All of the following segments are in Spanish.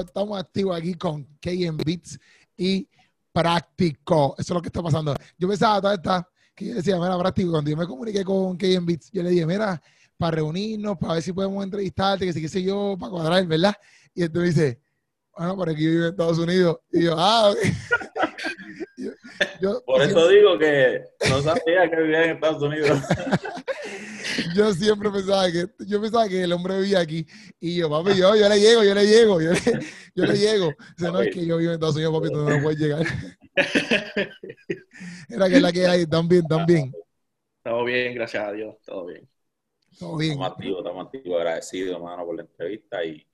estamos activos aquí con KM Beats y Práctico. Eso es lo que está pasando. Yo pensaba toda esta, que yo decía, mira, Práctico, cuando yo me comuniqué con KM Beats, yo le dije, mira, para reunirnos, para ver si podemos entrevistarte, que si qué sé yo, para cuadrar, ¿verdad? Y entonces dice, bueno, por aquí yo vivo en Estados Unidos. Y yo, ah, ok. Yo- yo- Por eso digo que no sabía que vivía en Estados Unidos. yo siempre pensaba que yo pensaba que el hombre vivía aquí y yo papi yo, yo le llego yo le llego yo le, yo le llego o sea, no es que yo vivo en Estados Unidos papi tú no puedes llegar era que es la que hay también también Todo bien, gracias a Dios, todo bien. todo bien Estamos activos, estamos activos. Agradecido, hermano, por la entrevista y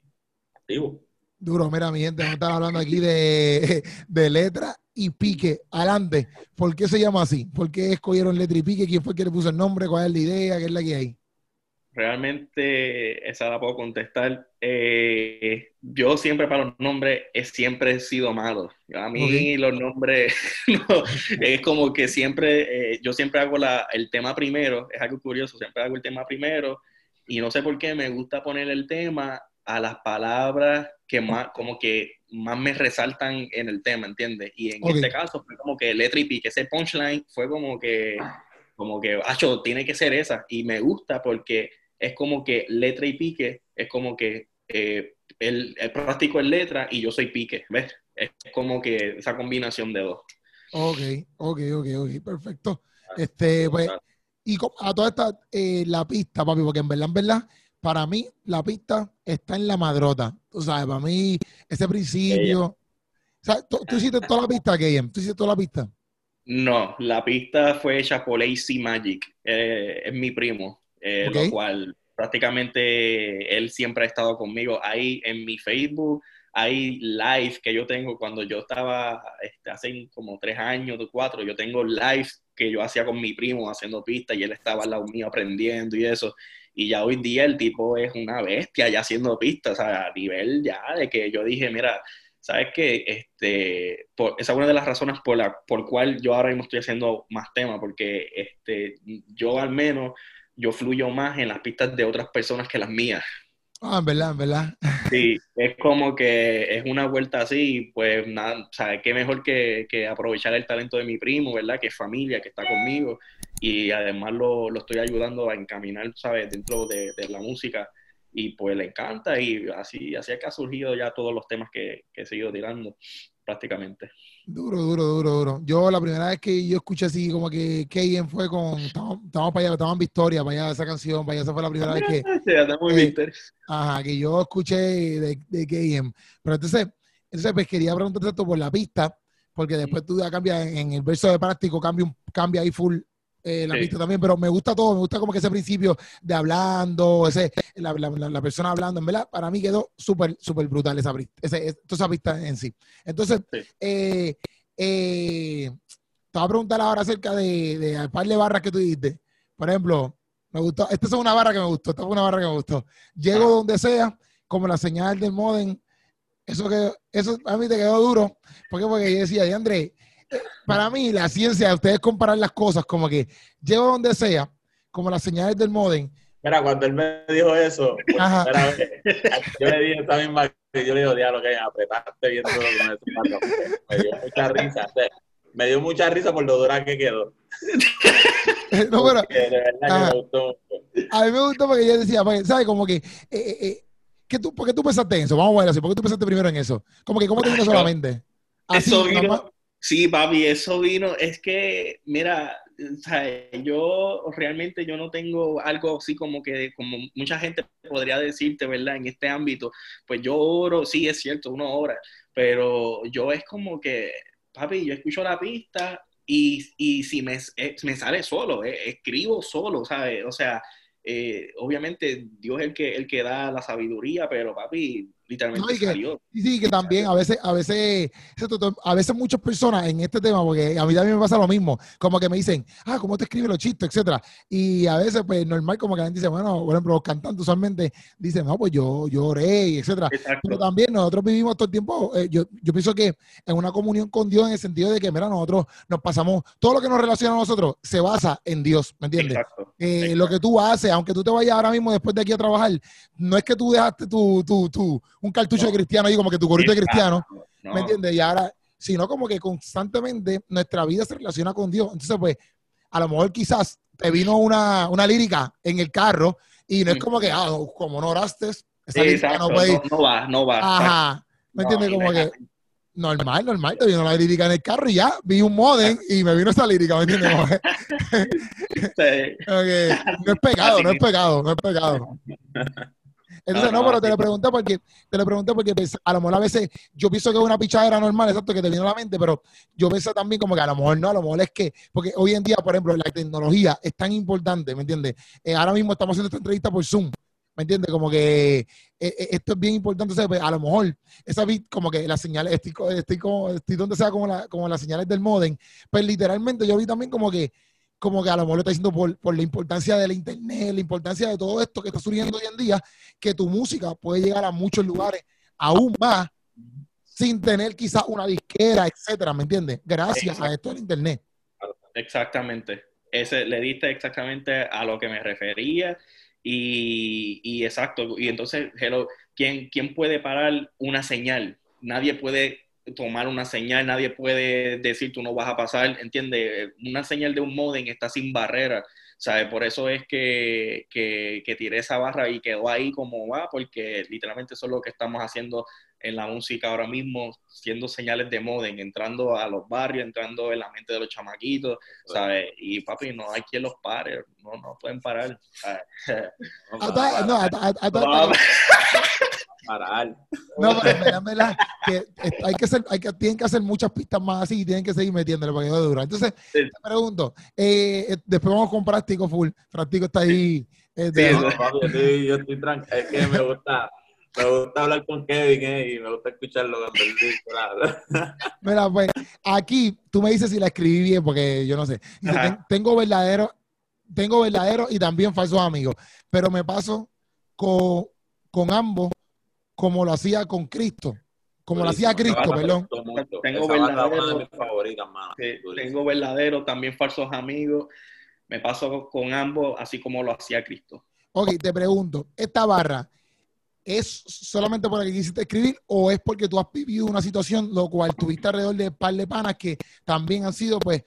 activo. duro mira mi gente vamos a estar hablando aquí de, de letra y pique adelante ¿por qué se llama así? ¿por qué escogieron letra y pique? ¿quién fue el que le puso el nombre? ¿cuál es la idea? ¿qué es la que hay? Realmente esa la puedo contestar. Eh, yo siempre para los nombres he siempre he sido malo. A mí los nombres no, es como que siempre, eh, yo siempre hago la, el tema primero, es algo curioso, siempre hago el tema primero y no sé por qué me gusta poner el tema a las palabras que más, como que más me resaltan en el tema, ¿entiendes? Y en Ok. este caso fue como que letra y pique, ese punchline fue como que, como que, acho, tiene que ser esa y me gusta porque es como que letra y pique, es como que eh, el, el práctico es letra y yo soy pique, ¿ves? Es como que esa combinación de dos. ok, ok, ok, ok, perfecto este pues Y a toda esta, eh, la pista, papi, porque en verdad, en verdad, para mí, la pista está en la madrota. Tú sabes, para mí, ese principio. O sea, tú, tú hiciste toda la pista, KM. Tú hiciste toda la pista. No, la pista fue hecha por AC Magic, eh, es mi primo, eh, lo cual prácticamente él siempre ha estado conmigo. Ahí en mi Facebook hay live que yo tengo cuando yo estaba este, hace como tres años, cuatro, yo tengo live que yo hacía con mi primo haciendo pistas y él estaba al lado mío aprendiendo y eso. Y ya hoy día el tipo es una bestia ya haciendo pistas, o sea, a nivel ya de que yo dije, mira, sabes que este, por- esa es una de las razones por la por cual yo ahora mismo estoy haciendo más temas, porque este, yo al menos yo fluyo más en las pistas de otras personas que las mías. Ah, en verdad, en verdad. Sí, es como que es una vuelta así, pues nada, o sea, qué mejor que, que aprovechar el talento de mi primo, ¿verdad? Que es familia, que está conmigo, y además lo, lo estoy ayudando a encaminar, ¿sabes? Dentro de, de la música, y pues le encanta, y así, así es que ha surgido ya todos los temas que, que he seguido tirando, prácticamente. Duro, duro, duro, duro. Yo la primera vez que yo escuché así como que KM fue con, estábamos, estábamos para allá, estábamos en Victoria, para allá, esa canción, para allá, esa fue la primera vez que, Sí, Eh, ajá, que yo escuché de, de KM. Pero entonces, entonces pues quería preguntarte esto por la pista, porque después tú ya cambias en, en el verso de práctico, cambia, cambia ahí full eh, la Sí. pista también, pero me gusta todo, me gusta como que ese principio de hablando, ese, la, la- la- persona hablando, en verdad, para mí quedó súper, súper brutal esa, ese- esa pista en sí. Entonces, Sí. eh, eh, te voy a preguntar ahora acerca de, de un par de barras que tú dijiste. Por ejemplo, me gustó, esta es una barra que me gustó, esta fue una barra que me gustó. Llego Ah. donde sea, como la señal del modem, eso que eso a mí te quedó duro, ¿por qué? Porque yo decía, de André, para mí la ciencia, ustedes comparar las cosas como que llego donde sea, como las señales del modem, Mira, cuando él me dijo eso, yo le dije esta misma que yo le digo, diablo, que apretaste viendo con ese pato". Me dio mucha risa. o sea, me dio mucha risa por lo dura que quedó. no, pero de verdad que me gustó mucho. a mí me gustó porque yo decía, pues, ¿sabes? Como que, eh, eh, eh, ¿qué tú, ¿por qué tú pensaste en eso? Vamos a ver así, ¿por qué tú pensaste primero en eso? Como que, ¿cómo te vino solamente? Así, Eso vino. Sí, papi, eso vino, es que, mira, o yo realmente yo no tengo algo así como que, como mucha gente podría decirte, ¿verdad? En este ámbito, pues yo oro, sí, es cierto, uno ora, pero yo es como que, papi, yo escucho la pista y, y si me, eh, me sale solo, eh, escribo solo, ¿sabes? O sea, eh, obviamente Dios es el que, el que da la sabiduría, pero papi, literalmente No, y que- salió. Sí, sí, que también a veces, a veces, a veces muchas personas en este tema, porque a mí también me pasa lo mismo, como que me dicen, ah, ¿cómo te escriben los chistes, etcétera? Y a veces, pues, normal, como que la gente dice, bueno, por ejemplo, los cantantes usualmente dicen, no, pues yo, yo oré, etcétera. Exacto. Pero también nosotros vivimos todo el tiempo, eh, yo, yo pienso que en una comunión con Dios en el sentido de que, mira, nosotros nos pasamos, todo lo que nos relaciona a nosotros se basa en Dios, ¿me entiendes? Exacto. Eh, lo que tú haces, aunque tú te vayas ahora mismo después de aquí a trabajar, no es que tú dejaste tu, tu, tu, un cartucho No. de cristiano ahí, como que tu gorrito de cristiano, No, ¿me entiendes? Y ahora, sino como que constantemente nuestra vida se relaciona con Dios. Entonces, pues, a lo mejor quizás te vino una, una lírica en el carro y no es como que, ah, como no oraste, esa Sí, lírica exacto, no puede ir. no, va, no va. Ajá. ¿Me entiendes? Como que normal, normal, te vino la lírica en el carro y ya vi un modem y me vino esa lírica, ¿me entiendes? Sí. no es pecado, no es pecado, no es pecado. Entonces, No, no, no, pero te lo pregunté porque, te lo pregunté porque pues, a lo mejor a veces yo pienso que es una pichadera normal, exacto, que te viene a la mente, pero yo pienso también como que a lo mejor no, a lo mejor es que, porque hoy en día, por ejemplo, la tecnología es tan importante, ¿me entiendes? Eh, ahora mismo estamos haciendo esta entrevista por Zoom, ¿me entiendes? Como que eh, eh, esto es bien importante, o sea, pues, a lo mejor esa bit, como que las señales, estoy, estoy, como, estoy donde sea como, la- como las señales del modem, pues literalmente yo vi también como que como que a lo mejor lo está diciendo por, por la importancia de la internet, la importancia de todo esto que está surgiendo hoy en día, que tu música puede llegar a muchos lugares aún más sin tener quizás una disquera, etcétera, ¿me entiendes? Gracias a esto del internet. Exactamente. Ese, le diste exactamente a lo que me refería y, y exacto. Y entonces, hello, ¿quién, ¿quién puede parar una señal? Nadie puede tomar una señal, nadie puede decir tú no vas a pasar, ¿entiendes? Una señal de un modem está sin barrera, ¿sabes? Por eso es que, que, que tiré esa barra y quedó ahí como va, porque literalmente eso es lo que estamos haciendo en la música ahora mismo, siendo señales de modem, entrando a los barrios, entrando en la mente de los chamaquitos, ¿sabes? Y papi, no hay quien los pare, no, no pueden parar. ¿sabes? No, Parar. no, pero que eh, hay que hacer, hay que, tienen que hacer muchas pistas más así y tienen que seguir metiéndole para que no dura. Entonces, Sí. te pregunto, eh, eh, después vamos con Práctico Full. Práctico está ahí. eh, de- Sí, papi, yo estoy, yo estoy tranquilo. Es que me gusta, me gusta hablar con Kevin eh, y me gusta escucharlo cuando él dice. Mira, pues aquí tú me dices si la escribí bien, porque yo no sé. Dice, Ajá. "Ten- tengo verdadero, tengo verdadero y también falsos amigos, pero me paso con, con ambos como lo hacía con Cristo, como lo hacía. Cristo, perdón. Tengo verdadero- Durísimo. tengo verdaderos, también falsos amigos. Me paso con ambos, así como lo hacía Cristo. Ok, te pregunto, ¿esta barra es solamente por la que quisiste escribir o es porque tú has vivido una situación lo cual tuviste alrededor de un par de panas que también han sido pues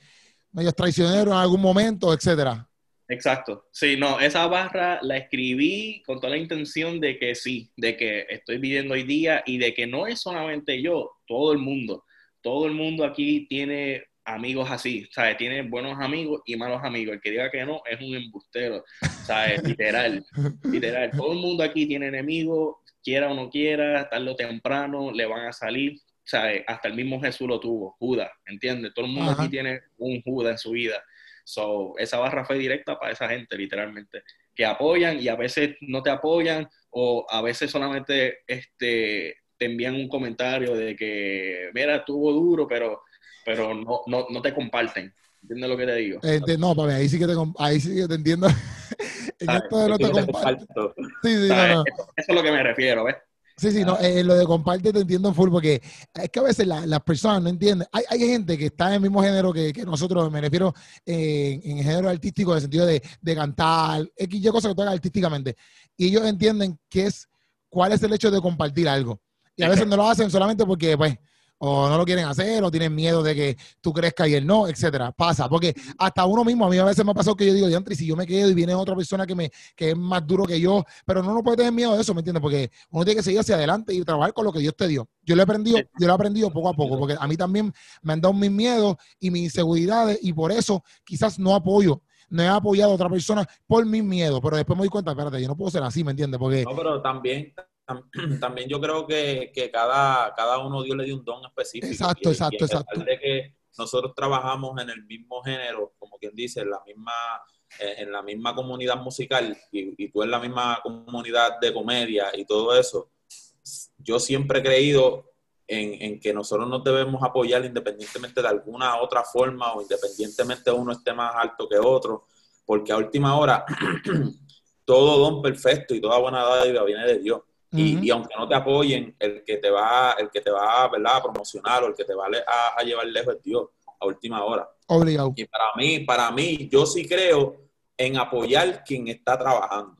medios traicioneros en algún momento, etcétera? Exacto. Sí, no, esa barra la escribí con toda la intención de que sí, de que estoy viviendo hoy día y de que no es solamente yo, todo el mundo. Todo el mundo aquí tiene amigos así, ¿sabes? Tiene buenos amigos y malos amigos. El que diga que no es un embustero, ¿sabes? Literal, literal. Todo el mundo aquí tiene enemigos, quiera o no quiera, tarde o temprano le van a salir, ¿sabes? Hasta el mismo Jesús lo tuvo, Judas, ¿entiendes? Todo el mundo Ajá. aquí tiene un Judas en su vida. So, esa barra fue directa para esa gente, literalmente, que apoyan y a veces no te apoyan o a veces solamente este, te envían un comentario de que, mira, estuvo duro, pero, pero no, no, no te comparten. ¿Entiendes lo que te digo? Eh, te- no, papi, ahí sí que te, ahí sí que te entiendo. en ¿Sabes? esto de no te comparto. Sí, sí, no, ¿Sabes? no. Eso, eso es lo que me refiero, ¿ves? Sí, sí, no, eh, lo de comparte te entiendo en full porque es que a veces la- las personas no entienden. Hay, hay gente que está en el mismo género que, que nosotros, me refiero eh, en, en género artístico, en el sentido de, de cantar, X, Y cosas que tocan artísticamente. Y ellos entienden qué es, cuál es el hecho de compartir algo. Y a veces no lo hacen solamente porque, pues, o no lo quieren hacer, o tienen miedo de que tú crezcas y él no, etcétera. Pasa, porque hasta uno mismo, a mí a veces me ha pasado que yo digo, diantre, si yo me quedo y viene otra persona que me que es más duro que yo, pero no, no puede tener miedo de eso, ¿me entiendes? Porque uno tiene que seguir hacia adelante y trabajar con lo que Dios te dio. Yo lo he aprendido, yo lo he aprendido poco a poco, porque a mí también me han dado mis miedos y mis inseguridades, y por eso quizás no apoyo. No he apoyado a otra persona por mis miedos, pero después me doy cuenta, espérate, yo no puedo ser así, ¿me entiendes? Porque No, pero también, tam- también yo creo que, que cada, cada uno Dios le dio un don específico. Exacto, Y- exacto, y a pesar exacto. de que nosotros trabajamos en el mismo género, como quien dice, en la misma, eh, en la misma comunidad musical y, y tú en la misma comunidad de comedia y todo eso, yo siempre he creído en, en que nosotros nos debemos apoyar independientemente de alguna otra forma o independientemente uno esté más alto que otro, porque a última hora todo don perfecto y toda buena dádiva viene de Dios. Y, aunque no te apoyen, el que te va, el que te va ¿verdad? a promocionar o el que te va a, a llevar lejos es Dios a última hora. obligado. Y para mí, para mí, yo sí creo en apoyar quien está trabajando.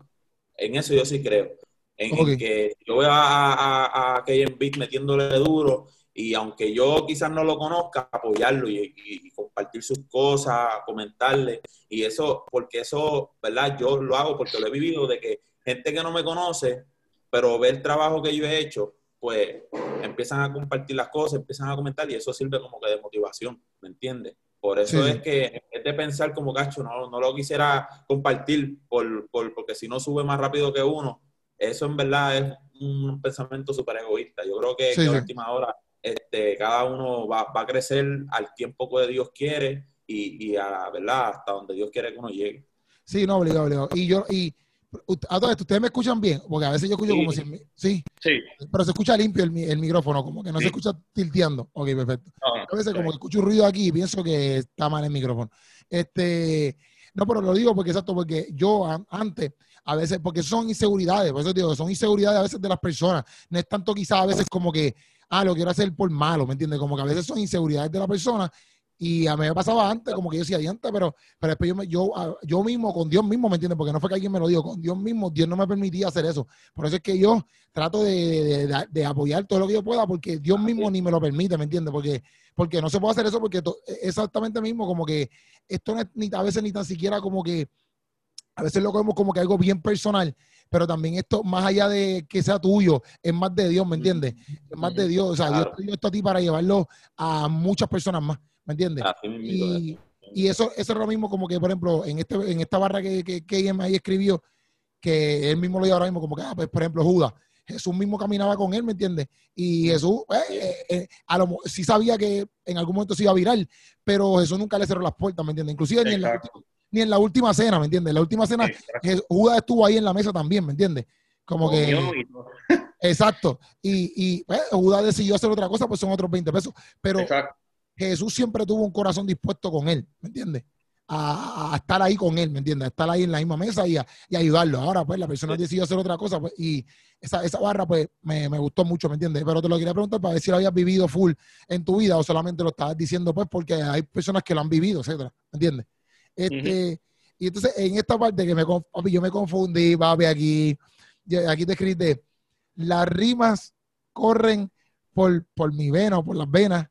En eso yo sí creo. en, en que yo veo a, a, a Beat metiéndole duro y aunque yo quizás no lo conozca, apoyarlo y, y- y compartir sus cosas, comentarle. Y eso, porque eso, ¿verdad? Yo lo hago porque lo he vivido de que gente que no me conoce, pero ve el trabajo que yo he hecho, pues empiezan a compartir las cosas, empiezan a comentar y eso sirve como que de motivación, ¿me entiendes? Por eso Sí, es que en vez de pensar como cacho, no, no lo quisiera compartir por, por- porque si no sube más rápido que uno, eso en verdad es un pensamiento súper egoísta. Yo creo que, Sí, que a sí. última hora este, cada uno va, va a crecer al tiempo que Dios quiere y, y a, ¿verdad? hasta donde Dios quiere que uno llegue. Sí, no, obligado, obligado. Y yo, y a todo esto, ¿ustedes me escuchan bien? Porque a veces yo escucho Sí. como si, sí, Sí, pero se escucha limpio el, el micrófono, como que no se escucha tilteando. Ok, perfecto. no, A veces como que escucho un ruido aquí y pienso que está mal el micrófono. Este, no, pero lo digo porque exacto, porque yo an- antes, a veces, porque son inseguridades, por eso digo, son inseguridades a veces de las personas. No es tanto quizás a veces como que, ah, lo quiero hacer por malo, ¿me entiendes? Como que a veces son inseguridades de la persona. Y a mí me pasaba antes, como que yo decía, antes, pero, pero después yo, me- yo, ah, yo mismo, con Dios mismo, ¿me entiendes? Porque no fue que alguien me lo dijo, con Dios mismo, Dios no me permitía hacer eso. Por eso es que yo trato de, de- de- de apoyar todo lo que yo pueda, porque Dios mismo ni me lo permite, ¿me entiendes? Porque porque no se puede hacer eso porque to- exactamente mismo como que esto no es ni a veces ni tan siquiera como que a veces lo vemos como que algo bien personal, pero también esto más allá de que sea tuyo, es más de Dios, ¿me entiendes? Es más de Dios, o sea, Dios te dio esto a ti para llevarlo a muchas personas más, ¿me entiendes? Es. Y, y eso, eso es lo mismo como que, por ejemplo, en este en esta barra que, que, que ahí escribió, que él mismo lo dio ahora mismo, como que, ah, pues, por ejemplo, Judas, Jesús mismo caminaba con él, ¿me entiendes? Y Jesús, eh, eh, eh, a lo, sí sabía que en algún momento se iba a virar, pero Jesús nunca le cerró las puertas, ¿me entiendes? Inclusive ni en, la, última- ni en la última cena, ¿me entiendes? En la última cena, Judas estuvo ahí en la mesa también, ¿me entiendes? Como que... Exacto. Y, y pues, Judas decidió hacer otra cosa, pues son otros 20 pesos. Pero Exacto. Jesús siempre tuvo un corazón dispuesto con él, ¿me entiendes? A, a estar ahí con él, ¿me entiendes? A estar ahí en la misma mesa y, a, y ayudarlo. Ahora, pues, la persona Sí. decidió hacer otra cosa pues, y esa, esa barra, pues, me, me gustó mucho, ¿me entiendes? Pero te lo quería preguntar para ver si lo habías vivido full en tu vida o solamente lo estabas diciendo, pues, porque hay personas que lo han vivido, etcétera, ¿me entiendes? Este, Y entonces, en esta parte que me, papi, yo me confundí, papi, aquí, aquí te escribiste, las rimas corren por, por mi vena o por las venas.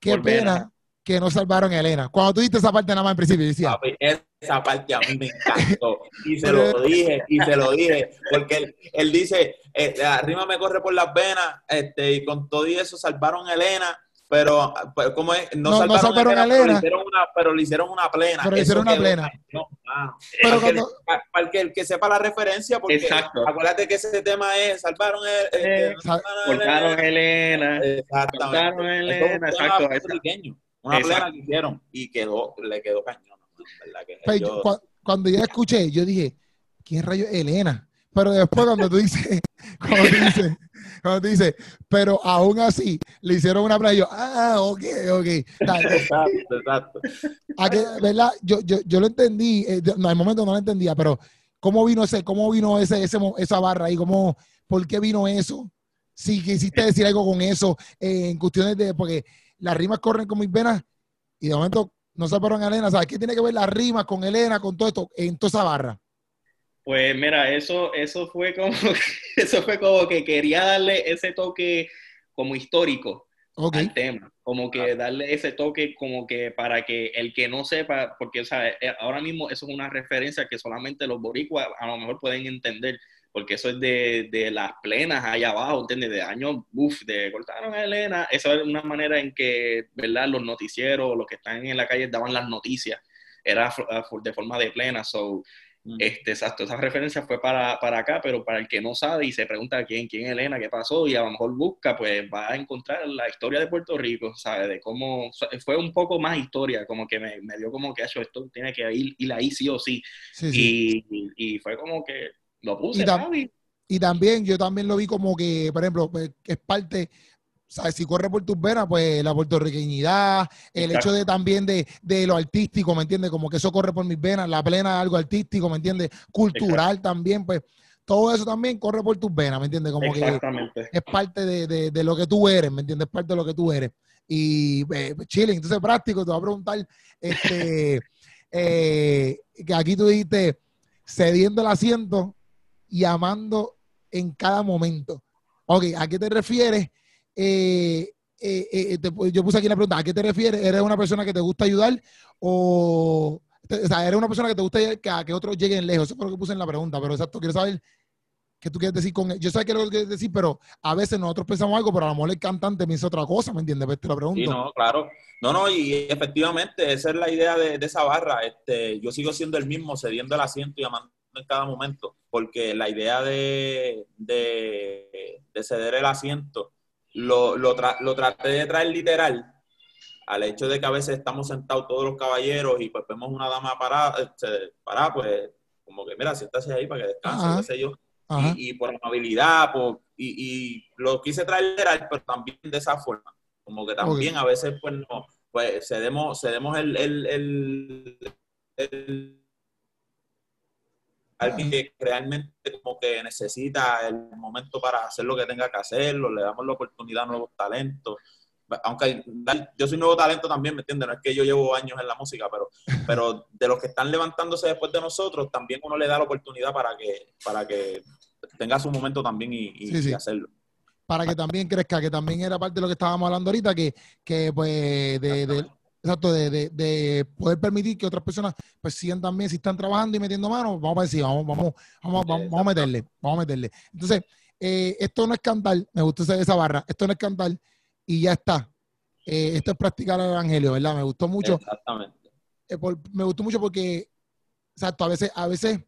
Qué Por pena que no salvaron a Elena. Cuando tú diste esa parte nada más en principio, decía, Papi, esa parte a mí me encantó. Y se lo dije, y se lo dije, porque él, él dice, eh, la rima me corre por las venas, este, y con todo y eso salvaron a Elena, pero, pero ¿cómo es? No, No- no a a Elena, pero le hicieron una, pero le hicieron una plena. Pero le Eso hicieron una plena. cañón, mano. Pero para, cuando- que, para- para que el que sepa la referencia, porque Exacto. acuérdate que ese tema es salvaron el, Eh, Sal- Cortaron a Elena. Exactamente. cortaron Elena, exacto, puertorriqueño, Una Exacto. plena que hicieron y quedó, le quedó cañón. ¿no? ¿Verdad que pues, yo- cu- cuando yo escuché, yo dije, ¿quién rayo es Elena? Pero después cuando tú dices, cuando tú dices, cuando tú dices, pero aún así le hicieron una playa, yo, ah, ok, ok. Exacto, exacto. a que, ¿verdad? Yo, yo, yo lo entendí, eh, no, al momento no lo entendía, pero ¿cómo vino ese, cómo vino ese, ese esa barra ahí? ¿Cómo, ¿Por qué vino eso? Si quisiste decir algo con eso, eh, en cuestiones de, porque las rimas corren con mis venas y de momento no se fueron a Elena, ¿sabes? ¿Qué tiene que ver las rimas con Elena, con todo esto, en toda esa barra? Pues mira, eso, eso fue como eso fue como que quería darle ese toque como histórico al tema, como que darle ese toque como que para que el que no sepa, porque sea, eh, ahora mismo eso es una referencia que solamente los boricuas a lo mejor pueden entender, porque eso es de, de las plenas allá abajo, ¿entiendes? De años, uff, de cortaron a Elena, eso es una manera en que, ¿verdad? Los noticieros, los que están en la calle daban las noticias, era de forma de plena, so este, exacto, esa referencia fue para, para acá, pero para el que no sabe y se pregunta quién, quién es Elena, qué pasó, y a lo mejor busca, pues va a encontrar la historia de Puerto Rico, ¿sabes? De cómo fue un poco más historia, como que me, me dio como que "Acho, esto tiene que ir, ir ahí sí o sí. sí, sí. Y, y, y fue como que lo puse, Y tam- Javi. Y también, yo también lo vi como que, por ejemplo, pues, es parte, ¿sabes? Si corre por tus venas, pues la puertorriqueñidad, el hecho de también de, de lo artístico, ¿me entiendes? Como que eso corre por mis venas, la plena algo artístico, ¿me entiendes? Cultural también, pues todo eso también corre por tus venas, ¿me entiendes? Como que es parte de, de- de lo que tú eres, ¿me entiendes? Es parte de lo que tú eres. Y eh, chilling, entonces práctico, te voy a preguntar, este, eh, que aquí tú dijiste, cediendo el asiento y amando en cada momento. Ok, ¿a qué te refieres? Eh, eh, eh, yo puse aquí la pregunta, ¿a qué te refieres? ¿Eres una persona que te gusta ayudar o, o sea, eres una persona que te gusta que, que otros lleguen lejos? Eso fue lo que puse en la pregunta, pero exacto, quiero saber qué tú quieres decir con Yo sé que lo que quieres decir, pero a veces nosotros pensamos algo, pero a lo mejor el cantante piensa otra cosa, ¿me entiendes? Pues te lo pregunto. Sí, no, claro. No, no, y efectivamente, esa es la idea de, de esa barra. Este, yo sigo siendo el mismo, cediendo el asiento y amando en cada momento, porque la idea de, de, de ceder el asiento lo, lo, lo traté de traer literal al hecho de que a veces estamos sentados todos los caballeros y pues vemos una dama parada, este, parada pues como que mira, siéntase ahí para que descanse, qué sé yo. Y, por amabilidad, por, y, y, lo quise traer literal, pero también de esa forma. Como que también a veces pues no, pues cedemos, cedemos el, el, el, el alguien que realmente como que necesita el momento para hacer lo que tenga que hacerlo, le damos la oportunidad a nuevos talentos. Aunque yo soy nuevo talento también, ¿me entiendes? No es que yo llevo años en la música, pero, pero de los que están levantándose después de nosotros, también uno le da la oportunidad para que, para que tenga su momento también y, hacerlo. Para que también crezca, que también era parte de lo que estábamos hablando ahorita, que, que pues de, Exacto, de, de, poder permitir que otras personas pues sigan también, si están trabajando y metiendo manos, vamos a decir, vamos, vamos, vamos, vamos, a meterle, vamos a meterle. Entonces, eh, esto no es cantar, me gustó esa barra, esto no es cantar y ya está. Eh, esto es practicar el evangelio, ¿verdad? Me gustó mucho. Exactamente. Eh, me gustó mucho porque, exacto, a veces, a veces,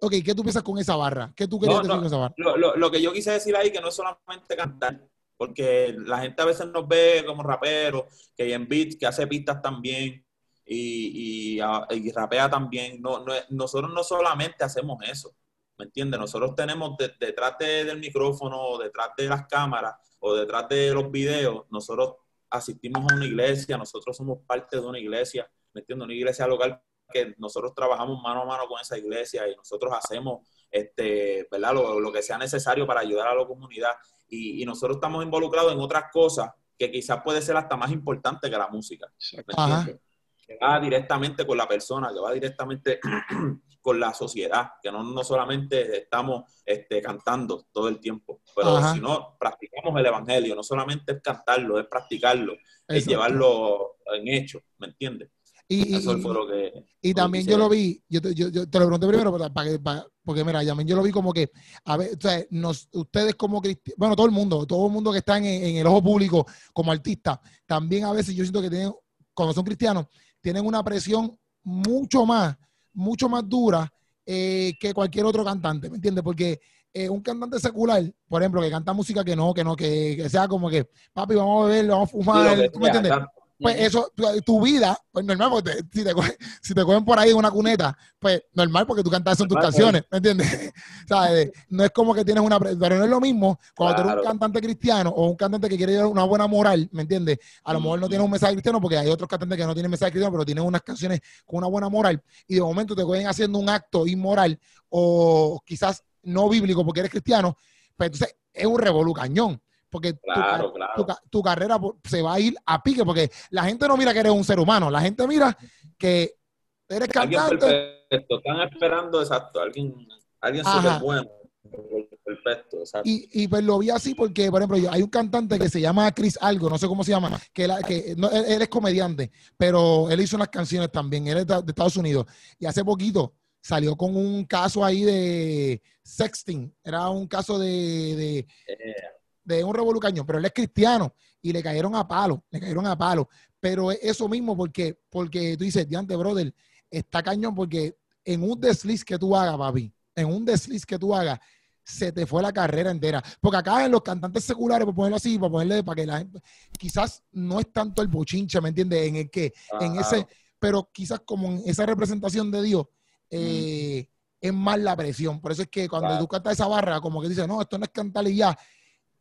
ok, ¿qué tú piensas con esa barra? ¿Qué tú querías decir con esa barra? Lo, lo, lo que yo quise decir ahí que no es solamente cantar, porque la gente a veces nos ve como raperos, que en beats, que hace pistas también y, y, rapea también. No, no, nosotros no solamente hacemos eso, ¿me entiendes? Nosotros tenemos detrás del micrófono, detrás de las cámaras o detrás de los videos, nosotros asistimos a una iglesia, nosotros somos parte de una iglesia, ¿me entiendes? Una iglesia local que nosotros trabajamos mano a mano con esa iglesia y nosotros hacemos este, ¿verdad? Lo, lo que sea necesario para ayudar a la comunidad y, nosotros estamos involucrados en otras cosas que quizás puede ser hasta más importante que la música. Que va directamente con la persona, que va directamente con la sociedad, que no, no solamente estamos este, cantando todo el tiempo, pero si no, practicamos el evangelio, no solamente es cantarlo, es practicarlo, es llevarlo en hecho, ¿me entiendes? Y, y, también yo lo vi, yo te, yo, te lo pregunté primero para, para, porque mira, también yo lo vi como que, a ver, o sea, nos, ustedes como cristianos, bueno, todo el mundo, todo el mundo que está en, el ojo público como artista, también a veces yo siento que tienen, cuando son cristianos, tienen una presión mucho más, mucho más dura eh, que cualquier otro cantante, ¿me entiendes? Porque eh, un cantante secular, por ejemplo, que canta música que no, que no, que, sea como que, papi, vamos a beber, vamos a fumar, ¿tú me entiendes? Pues eso, tu, vida, pues normal, porque si, te cogen, si te cogen por ahí en una cuneta, pues normal, porque tú cantas en tus canciones, ¿me entiendes? ¿Sabes? No es como que tienes una. Pero no es lo mismo cuando tú eres un cantante cristiano o un cantante que quiere llevar una buena moral, ¿me entiendes? A lo mejor no tienes un mensaje cristiano, porque hay otros cantantes que no tienen mensaje cristiano, pero tienen unas canciones con una buena moral, y de momento te cogen haciendo un acto inmoral o quizás no bíblico porque eres cristiano, pues entonces es un revolú porque tu, carrera se va a ir a pique, porque la gente no mira que eres un ser humano, la gente mira que eres cantante. Están esperando, exacto, alguien, alguien súper bueno. Perfecto, exacto. Y, y, pues lo vi así porque, por ejemplo, hay un cantante que se llama Chris Algo, no sé cómo se llama, que, que no, él, es comediante, pero él hizo unas canciones también, él es de, Estados Unidos. Y hace poquito salió con un caso ahí de sexting, era un caso de, de un revolucaño, pero él es cristiano y le cayeron a palo, le cayeron a palo. Pero es eso mismo porque, porque tú dices, diante, brother, está cañón porque en un desliz que tú hagas, papi, en un desliz que tú hagas, se te fue la carrera entera. Porque acá en los cantantes seculares, por ponerlo así, para ponerle, para que la gente, quizás no es tanto el bochinche, ¿me entiendes? En el que, en ese, pero quizás como en esa representación de Dios, eh, es más la presión. Por eso es que cuando tú cantas esa barra, como que dices, no, esto no es cantar y ya,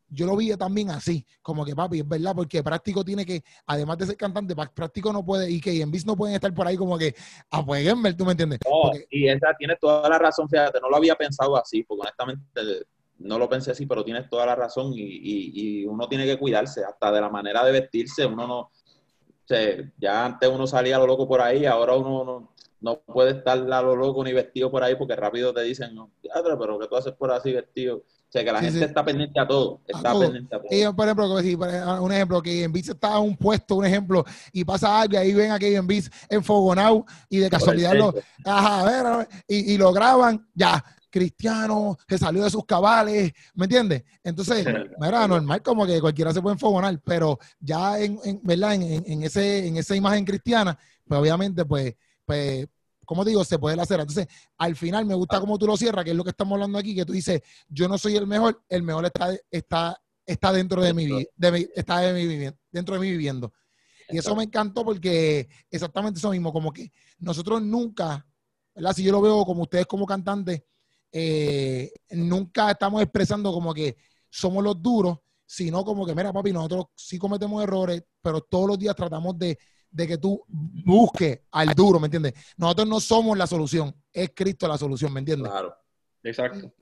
yo lo vi también así, como que papi, es verdad, porque práctico tiene que, además de ser cantante, práctico no puede, y que en bis no pueden estar por ahí como que apoyenme, ¿tú me entiendes? y esa tiene toda la razón, fíjate, no lo había pensado así, porque honestamente no lo pensé así, pero tienes toda la razón y, uno tiene que cuidarse, hasta de la manera de vestirse, uno no, o sea, ya antes uno salía a lo loco por ahí, ahora uno no, no puede estar a lo loco ni vestido por ahí porque rápido te dicen, no, pero que tú haces por así vestido. Sea, que la Sí, gente sí. está pendiente a todo. Está todo. pendiente a todo. Por ejemplo, si, un ejemplo, que en Beats está en un puesto, un ejemplo, y pasa algo y ahí ven a Kevin Beats enfogonado y de casualidad lo, ajá, a ver, a ver, y, y lo graban, ya, Cristiano se salió de sus cabales, ¿me entiendes? Entonces, mira, normal como que cualquiera se puede enfogonar, pero ya en, en- ¿verdad? En, en- en ese, en esa imagen cristiana, pues obviamente, pues, pues, como digo, se puede hacer. Entonces, al final me gusta cómo tú lo cierras, que es lo que estamos hablando aquí, que tú dices, yo no soy el mejor, el mejor está, está, está dentro de mi vida, de mi- está de mi vivi- dentro de mi viviendo. Y eso me encantó porque exactamente eso mismo, como que nosotros nunca, ¿verdad? Si yo lo veo como ustedes como cantantes, eh, nunca estamos expresando como que somos los duros, sino como que, mira, papi, nosotros sí cometemos errores, pero todos los días tratamos de, de que tú busques al duro, ¿me entiendes? Nosotros no somos la solución, es Cristo la solución, ¿me entiendes? Claro. Exacto.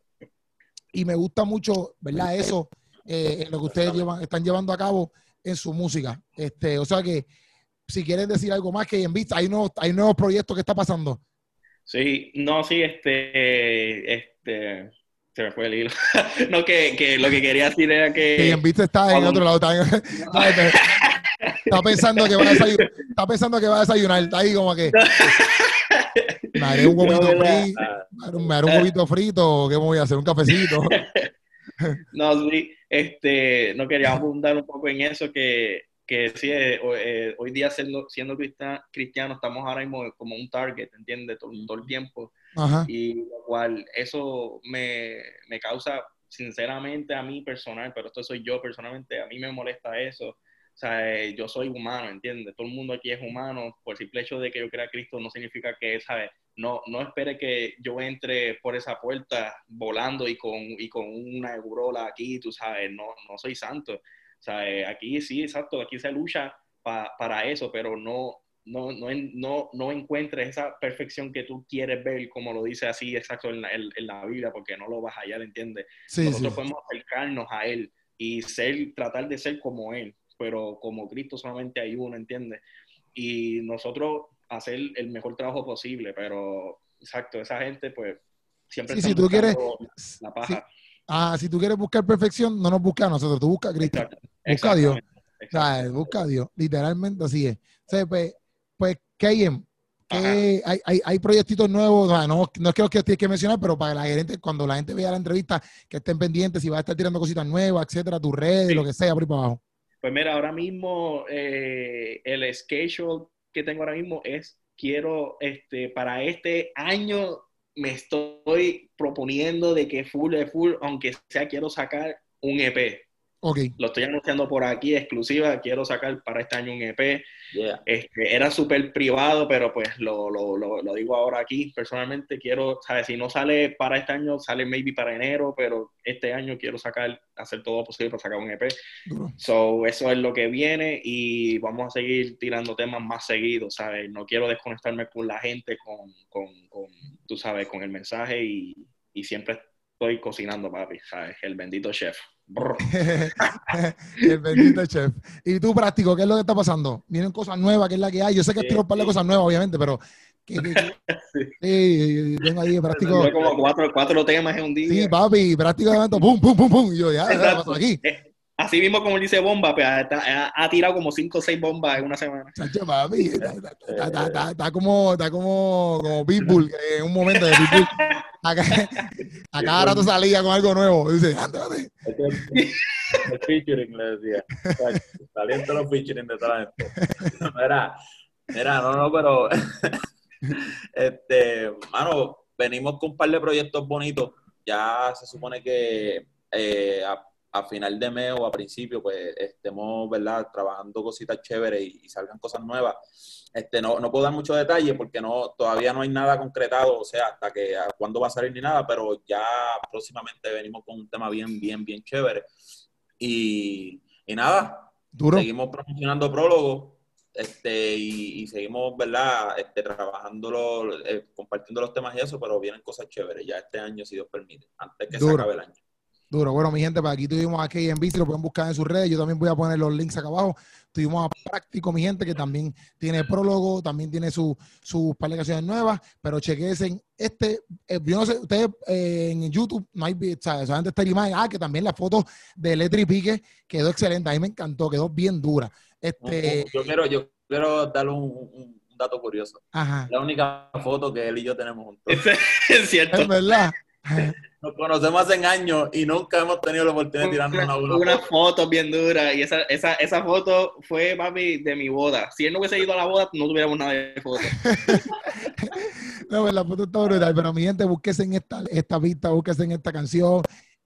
y me gusta mucho, ¿verdad? Eso, eh, en lo que ustedes llevan, están llevando a cabo en su música. Este, o sea que, si quieren decir algo más que en vista, hay nuevos, hay nuevos proyectos que está pasando. Sí, no, sí, este, este, se me fue el hilo. no, que, que lo que quería decir era Que que... en vista está en otro lado. No, está- pensando que va a desayunar, está pensando que va a desayunar, está ahí como que me haré un huevito frito, me haré un- me huevito frito, ¿qué voy a hacer? Un cafecito. No, sí, este, no quería abundar un poco en eso, que, que sí, eh, eh, hoy día siendo, siendo cristiano estamos ahora mismo como un target, ¿entiendes? Todo, todo el tiempo. Ajá. Y lo cual eso me, me causa, sinceramente, a mí personal, pero esto soy yo personalmente, a mí me molesta eso. O sea, eh, yo soy humano, ¿entiendes? Todo el mundo aquí es humano. Por el simple hecho de que yo crea a Cristo no significa que, ¿sabes? No, no espere que yo entre por esa puerta volando y con, y con una eurola aquí, tú sabes, no, no soy santo. O sea, eh, aquí sí, exacto, aquí se lucha pa- para eso, pero no, no, no, no, no encuentres esa perfección que tú quieres ver, como lo dice así exacto en la, en- en la Biblia, porque no lo vas a hallar, ¿entiendes? Sí, sí. Nosotros podemos acercarnos a Él y ser, tratar de ser como Él, pero como Cristo solamente hay uno, ¿entiendes? Y nosotros hacer el mejor trabajo posible, pero exacto, esa gente pues siempre Sí, están si tú quieres- la paja. Sí. Ah, si tú quieres buscar perfección, no nos busques a nosotros, tú busca a Cristo. Busca a Dios. exactamente, O sea, exacto. busca a Dios, literalmente así es. O sea, pues, pues KM, que hay, hay, hay proyectitos nuevos, o sea, no, no es que los que tienes que mencionar, pero para la gente, cuando la gente vea la entrevista, que estén pendientes, si va a estar tirando cositas nuevas, etcétera, tus redes, Sí. lo que sea, por ahí para abajo. Pues mira, ahora mismo eh, el schedule que tengo ahora mismo es, quiero, este, para este año me estoy proponiendo de que full de full, aunque sea quiero sacar un EP. Ok, Lo estoy anunciando por aquí, exclusiva, quiero sacar para este año un EP. Yeah. Este, era súper privado, pero pues lo, lo, lo, lo digo ahora aquí. Personalmente quiero, ¿sabes? Si no sale para este año, sale maybe para enero, pero este año quiero sacar, hacer todo lo posible para sacar un EP. duro. So, eso es lo que viene y vamos a seguir tirando temas más seguidos, ¿sabes? No quiero desconectarme con la gente, con, con, con tú sabes, con el mensaje y, y siempre estoy cocinando, papi, ¿sabes? El bendito chef. El bendito chef. Y tú, práctico, ¿qué es lo que está pasando? Vienen cosas nuevas, ¿qué es la que hay? Yo sé que Sí, tiro un par de sí. cosas nuevas, obviamente, pero que, que- que- sí, tengo ahí práctico. Tuve como cuatro, cuatro temas en un día. Sí, papi, prácticamente, pum, pum, pum, pum. Y yo, ya, ¿qué aquí? Eh, Así mismo como él dice bomba, pues, ha, ha- ha tirado como cinco o seis bombas en una semana. Chacho, papi, está, está- está- está- está- está como, está como, como Pitbull, en un momento de Pitbull, a, ca- a cada rato salía con algo nuevo. Y dice, ándate. El, el featuring, le decía. Saliendo los featuring de toda la gente. Mira, mira, no, no, pero. este, mano, venimos con un par de proyectos bonitos. Ya se supone que eh, a, a final de mes o a principio, pues estemos, ¿verdad?, trabajando cositas chéveres y, y salgan cosas nuevas. Este, no, no puedo dar mucho detalle porque no, todavía no hay nada concretado, o sea, hasta que a cuándo va a salir ni nada, pero ya próximamente venimos con un tema bien, bien, bien chévere. Y, y nada, Duro. seguimos promocionando prólogo este, y, y seguimos, ¿verdad? Este, trabajando, eh, compartiendo los temas y eso, pero vienen cosas chéveres ya este año, si Dios permite, antes que se acabe el año. Duro. Bueno, mi gente, para aquí tuvimos a KM Beats, lo pueden buscar en sus redes. Yo también voy a poner los links acá abajo. Tuvimos a Práctico, mi gente, que también tiene prólogo, también tiene sus su publicaciones nuevas, pero chequense este, eh, yo no sé, ustedes eh, en YouTube no hay, o sea, solamente esta imagen, ah, que también la foto de Letri Pique quedó excelente, a mí me encantó, quedó bien dura. Este, yo quiero, yo quiero darle un, dato curioso. Ajá. La única foto que él y yo tenemos juntos. es cierto. Es verdad. Nos conocemos hace años y nunca hemos tenido la oportunidad de tirarnos una, una, una foto. bien dura. Y esa, esa, esa foto fue, papi, de mi boda. Si él no hubiese ido a la boda, no tuviéramos nada de foto. no, pues la foto está brutal. Pero mi gente, búsquese en esta, esta vista, búsquese en esta canción.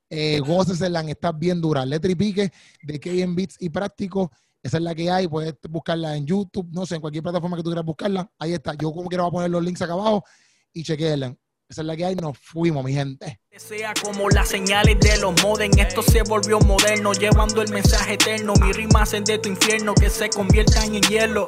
Eh, gócesela, está bien dura. Letra y pique de KM Beats y Práctico. Esa es la que hay. Puedes buscarla en YouTube, no sé, en cualquier plataforma que tú quieras buscarla. Ahí está. Yo como quiero voy a poner los links acá abajo y chequeenla. Esa es la que hay, nos fuimos, mi gente. Sea como las señales de los moden, esto se volvió moderno, llevando el mensaje eterno. Mi rima hacen de tu infierno que se conviertan en hielo.